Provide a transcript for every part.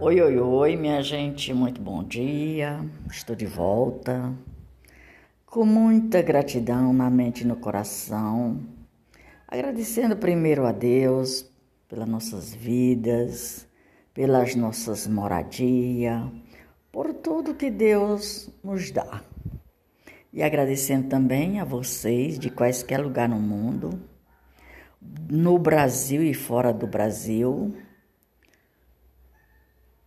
Oi, oi, oi, minha gente, muito bom dia. Estou de volta com muita gratidão na mente e no coração. Agradecendo primeiro a Deus pelas nossas vidas, pelas nossas moradias, por tudo que Deus nos dá. E agradecendo também a vocês de quaisquer lugar no mundo, no Brasil e fora do Brasil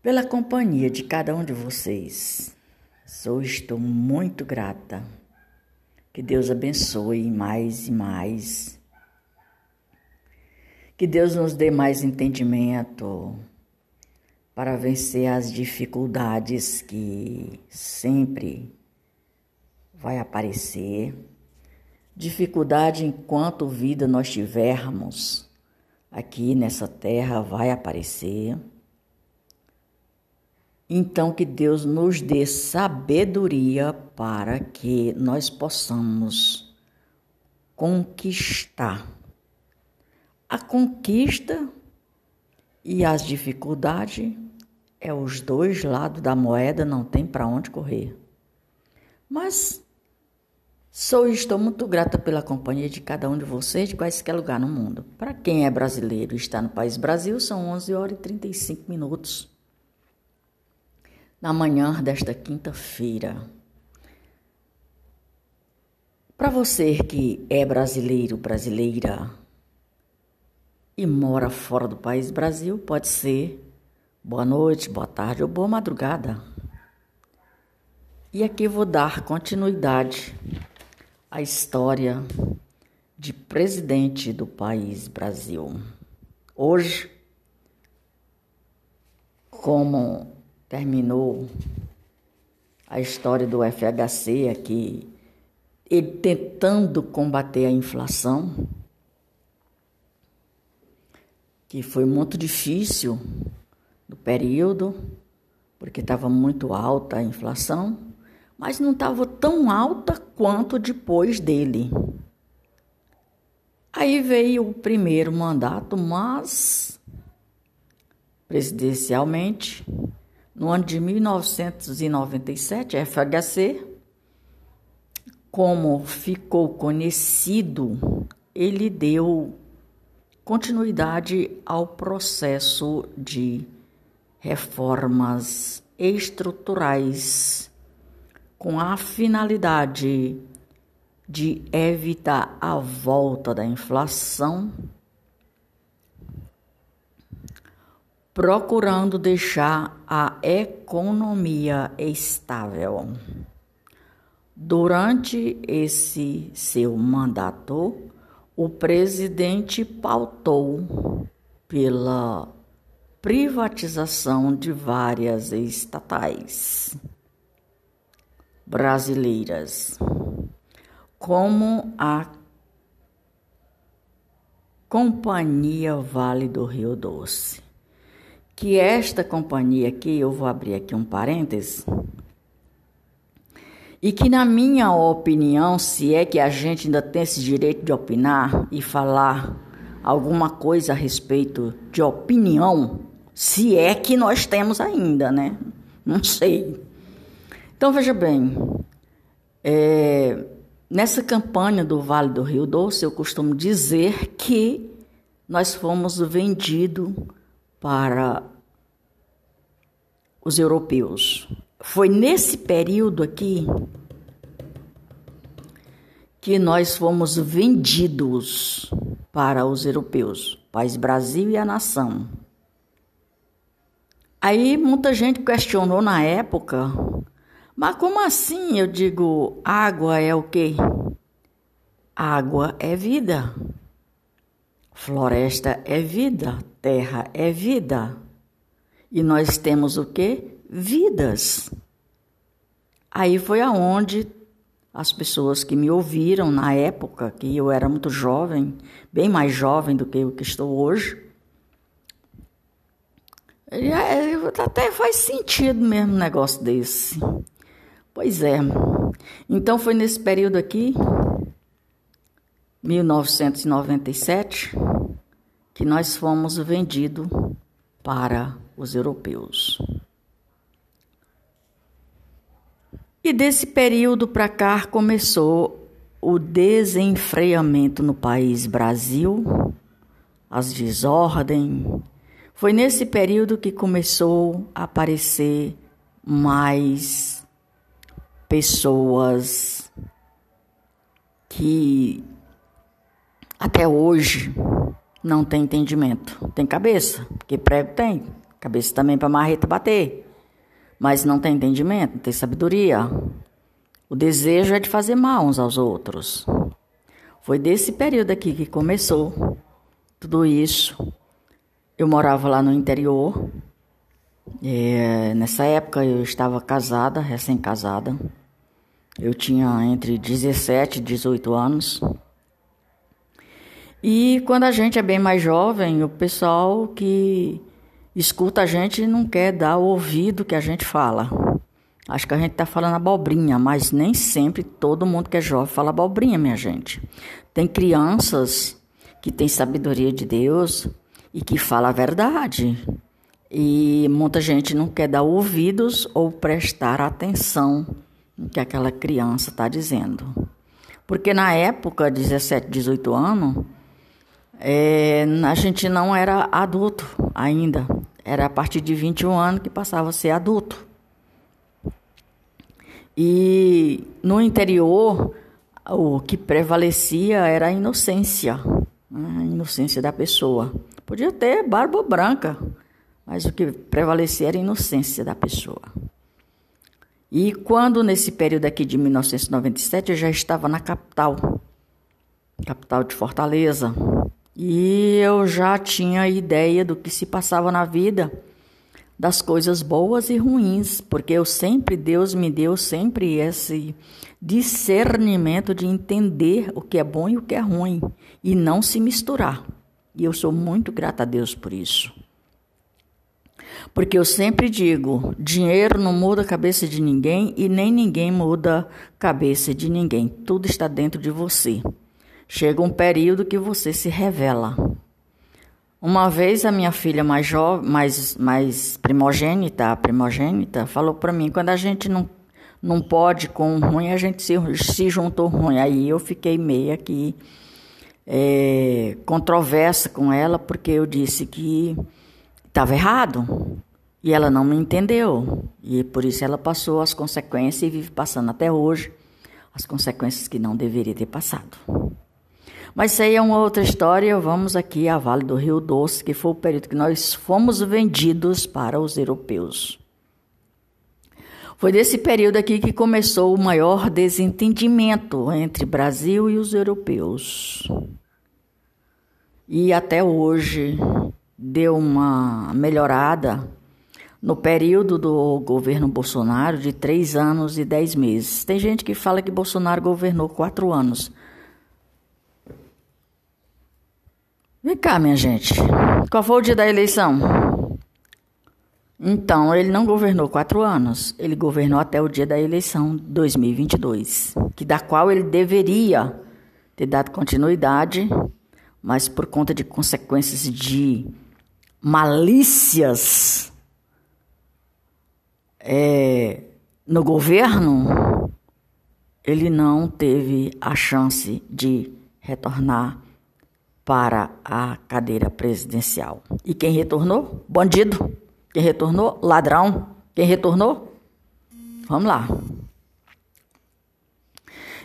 pela companhia de cada um de vocês. Sou estou muito grata. Que Deus abençoe mais e mais. Que Deus nos dê mais entendimento para vencer as dificuldades que sempre vai aparecer. Dificuldade enquanto vida nós tivermos aqui nessa terra vai aparecer então, que Deus nos dê sabedoria para que nós possamos conquistar. A conquista e as dificuldades é os dois lados da moeda, não tem para onde correr. Mas sou e estou muito grata pela companhia de cada um de vocês de quaisquer lugar no mundo. Para quem é brasileiro e está no país Brasil, são 11 horas e 35 minutos na manhã desta quinta-feira. Para você que é brasileiro, brasileira e mora fora do país Brasil, pode ser boa noite, boa tarde ou boa madrugada. E aqui vou dar continuidade à história de presidente do país Brasil. Hoje, como terminou a história do FHC aqui, ele tentando combater a inflação, que foi muito difícil no período, porque estava muito alta a inflação, mas não estava tão alta quanto depois dele. Aí veio o primeiro mandato, mas presidencialmente no ano de 1997, a FHC, como ficou conhecido, ele deu continuidade ao processo de reformas estruturais com a finalidade de evitar a volta da inflação procurando deixar a economia estável. Durante esse seu mandato, o presidente pautou pela privatização de várias estatais brasileiras, como a Companhia Vale do Rio Doce que esta companhia aqui, eu vou abrir aqui um parêntese, e que, na minha opinião, se é que a gente ainda tem esse direito de opinar e falar alguma coisa a respeito de opinião, se é que nós temos ainda, né? Não sei. Então, veja bem, é, nessa campanha do Vale do Rio Doce, eu costumo dizer que nós fomos vendidos para os europeus. Foi nesse período aqui que nós fomos vendidos para os europeus, país Brasil e a nação. Aí muita gente questionou na época, mas como assim? Eu digo, água é o quê? Água é vida. Floresta é vida, terra é vida. E nós temos o quê? Vidas. Aí foi aonde as pessoas que me ouviram na época, que eu era muito jovem, bem mais jovem do que o que estou hoje, é, até faz sentido mesmo um negócio desse. Pois é. Então foi nesse período aqui, 1997, que nós fomos vendidos para os europeus. E desse período para cá começou o desenfreamento no país Brasil, as desordens. Foi nesse período que começou a aparecer mais pessoas que até hoje não tem entendimento. Tem cabeça, porque prego tem. Cabeça também para marreta bater. Mas não tem entendimento, não tem sabedoria. O desejo é de fazer mal uns aos outros. Foi desse período aqui que começou tudo isso. Eu morava lá no interior. É, nessa época eu estava casada, recém-casada. Eu tinha entre 17 e 18 anos. E quando a gente é bem mais jovem, o pessoal que escuta a gente não quer dar o ouvido que a gente fala. Acho que a gente está falando abobrinha, mas nem sempre todo mundo que é jovem fala abobrinha, minha gente. Tem crianças que têm sabedoria de Deus e que fala a verdade. E muita gente não quer dar ouvidos ou prestar atenção no que aquela criança está dizendo. Porque na época, 17, 18 anos, é, a gente não era adulto ainda. Era a partir de 21 anos que passava a ser adulto. E no interior, o que prevalecia era a inocência, né? a inocência da pessoa. Podia ter barba branca, mas o que prevalecia era a inocência da pessoa. E quando, nesse período aqui de 1997, eu já estava na capital, capital de Fortaleza, e eu já tinha ideia do que se passava na vida, das coisas boas e ruins, porque eu sempre, Deus me deu sempre esse discernimento de entender o que é bom e o que é ruim e não se misturar. E eu sou muito grata a Deus por isso. Porque eu sempre digo: dinheiro não muda a cabeça de ninguém e nem ninguém muda a cabeça de ninguém. Tudo está dentro de você. Chega um período que você se revela. Uma vez a minha filha mais jovem, mais, mais primogênita, primogênita, falou para mim, quando a gente não, não pode com ruim, a gente se, se juntou ruim. Aí eu fiquei meio aqui é, controversa com ela, porque eu disse que estava errado. E ela não me entendeu. E por isso ela passou as consequências e vive passando até hoje as consequências que não deveria ter passado. Mas isso aí é uma outra história. Vamos aqui a Vale do Rio Doce, que foi o período que nós fomos vendidos para os europeus. Foi desse período aqui que começou o maior desentendimento entre Brasil e os europeus. E até hoje deu uma melhorada no período do governo Bolsonaro de três anos e dez meses. Tem gente que fala que Bolsonaro governou quatro anos. Vem cá, minha gente. Qual foi o dia da eleição? Então, ele não governou quatro anos. Ele governou até o dia da eleição 2022, que da qual ele deveria ter dado continuidade, mas por conta de consequências de malícias é, no governo, ele não teve a chance de retornar para a cadeira presidencial. E quem retornou? Bandido. Quem retornou? Ladrão. Quem retornou? Vamos lá.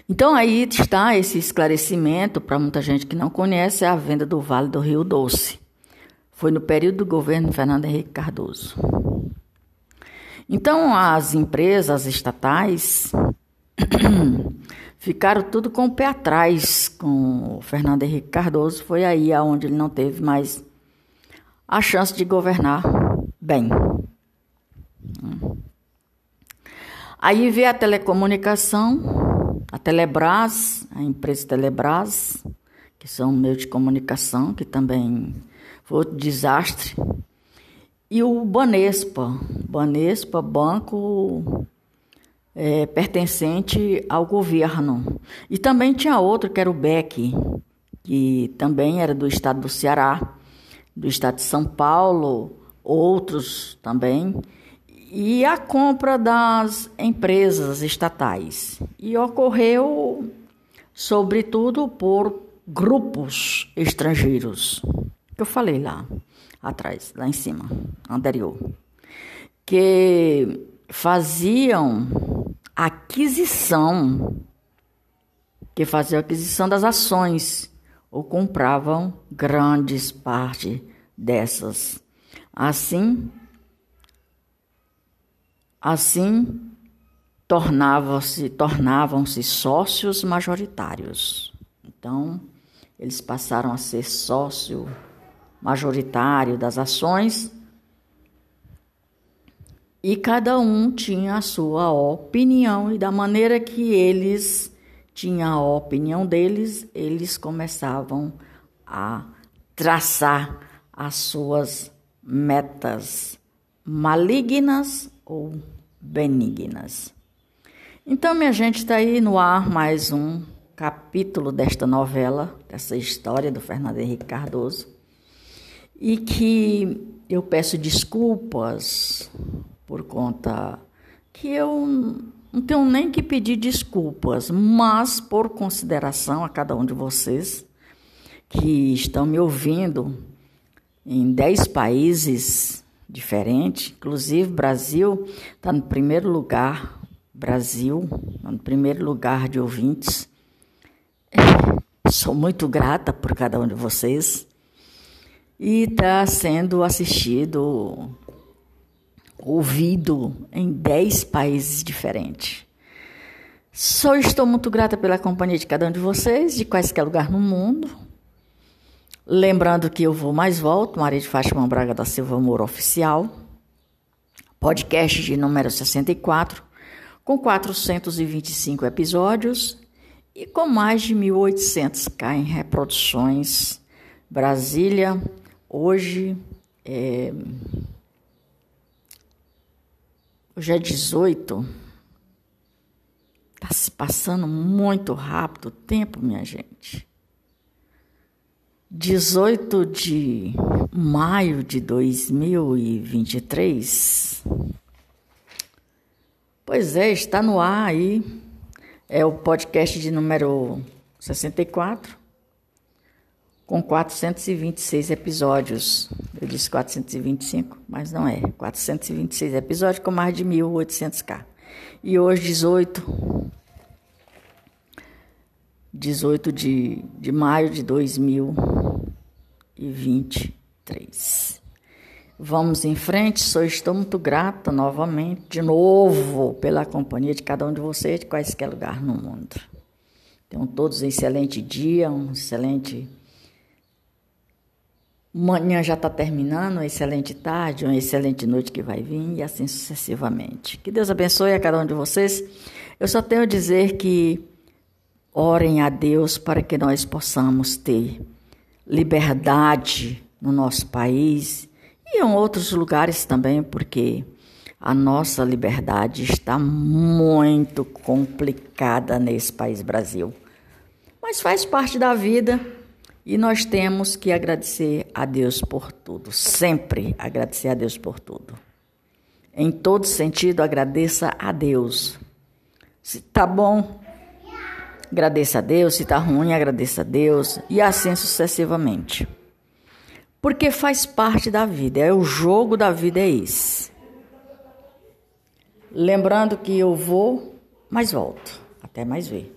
Então aí está esse esclarecimento para muita gente que não conhece a venda do Vale do Rio Doce. Foi no período do governo Fernando Henrique Cardoso. Então as empresas estatais ficaram tudo com o pé atrás com o Fernando Henrique Cardoso. Foi aí aonde ele não teve mais a chance de governar bem. Aí veio a telecomunicação, a Telebrás, a empresa Telebrás, que são meios de comunicação, que também foi outro desastre. E o Banespa, Banespa, Banco é, pertencente ao governo. E também tinha outro que era o BEC, que também era do estado do Ceará, do estado de São Paulo, outros também, e a compra das empresas estatais. E ocorreu, sobretudo, por grupos estrangeiros, que eu falei lá atrás, lá em cima, anterior, que faziam aquisição, que faziam aquisição das ações ou compravam grandes parte dessas. Assim, assim tornavam-se tornavam-se sócios majoritários. Então, eles passaram a ser sócio majoritário das ações e cada um tinha a sua opinião e da maneira que eles tinham a opinião deles, eles começavam a traçar as suas metas malignas ou benignas. Então, minha gente, está aí no ar mais um capítulo desta novela, dessa história do Fernando Henrique Cardoso, e que eu peço desculpas por conta que eu não tenho nem que pedir desculpas, mas por consideração a cada um de vocês que estão me ouvindo em dez países diferentes, inclusive Brasil está no primeiro lugar, Brasil, tá no primeiro lugar de ouvintes. Sou muito grata por cada um de vocês. E está sendo assistido, ouvido em 10 países diferentes. Só estou muito grata pela companhia de cada um de vocês, de quaisquer lugar no mundo. Lembrando que eu vou mais volto, Maria de Fátima Braga da Silva Moura Oficial, podcast de número 64, com 425 episódios e com mais de 1.800k em reproduções. Brasília, hoje é, hoje é 18. Está se passando muito rápido o tempo, minha gente. 18 de maio de 2023. Pois é, está no ar aí é o podcast de número 64, com 426 episódios. Eu disse 425, mas não é. 426 episódios com mais de 1.800k. E hoje, 18, 18 de, de maio de 2023. Vamos em frente, só estou muito grata novamente, de novo, pela companhia de cada um de vocês, de quaisquer lugar no mundo. Tenham todos um excelente dia, um excelente. Manhã já está terminando, uma excelente tarde, uma excelente noite que vai vir e assim sucessivamente. Que Deus abençoe a cada um de vocês. Eu só tenho a dizer que orem a Deus para que nós possamos ter liberdade no nosso país e em outros lugares também, porque a nossa liberdade está muito complicada nesse país Brasil. Mas faz parte da vida e nós temos que agradecer a Deus por tudo, sempre agradecer a Deus por tudo. Em todo sentido, agradeça a Deus. Se tá bom, agradeça a Deus, se tá ruim, agradeça a Deus e assim sucessivamente porque faz parte da vida, é o jogo da vida é esse. Lembrando que eu vou, mas volto. Até mais ver.